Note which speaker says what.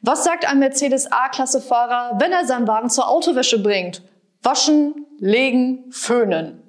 Speaker 1: Was sagt ein Mercedes A-Klasse-Fahrer, wenn er seinen Wagen zur Autowäsche bringt? Waschen, legen, föhnen.